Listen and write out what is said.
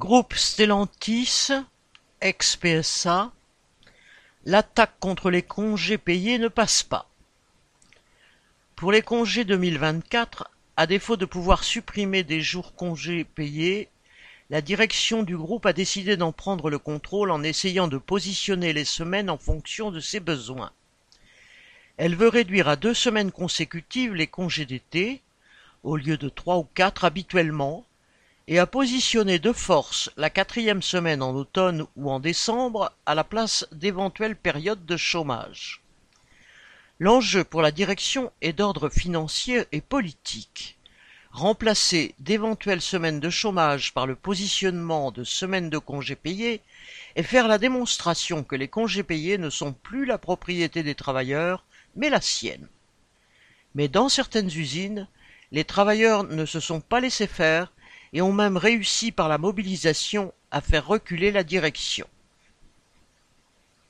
Groupe Stellantis, ex-PSA, l'attaque contre les congés payés ne passe pas. Pour les congés 2024, à défaut de pouvoir supprimer des jours congés payés, la direction du groupe a décidé d'en prendre le contrôle en essayant de positionner les semaines en fonction de ses besoins. Elle veut réduire à deux semaines consécutives les congés d'été, au lieu de trois ou quatre habituellement, et a positionné de force la quatrième semaine en automne ou en décembre à la place d'éventuelles périodes de chômage. L'enjeu pour la direction est d'ordre financier et politique. Remplacer d'éventuelles semaines de chômage par le positionnement de semaines de congés payés et faire la démonstration que les congés payés ne sont plus la propriété des travailleurs, mais la sienne. Mais dans certaines usines, les travailleurs ne se sont pas laissés faire et ont même réussi par la mobilisation à faire reculer la direction.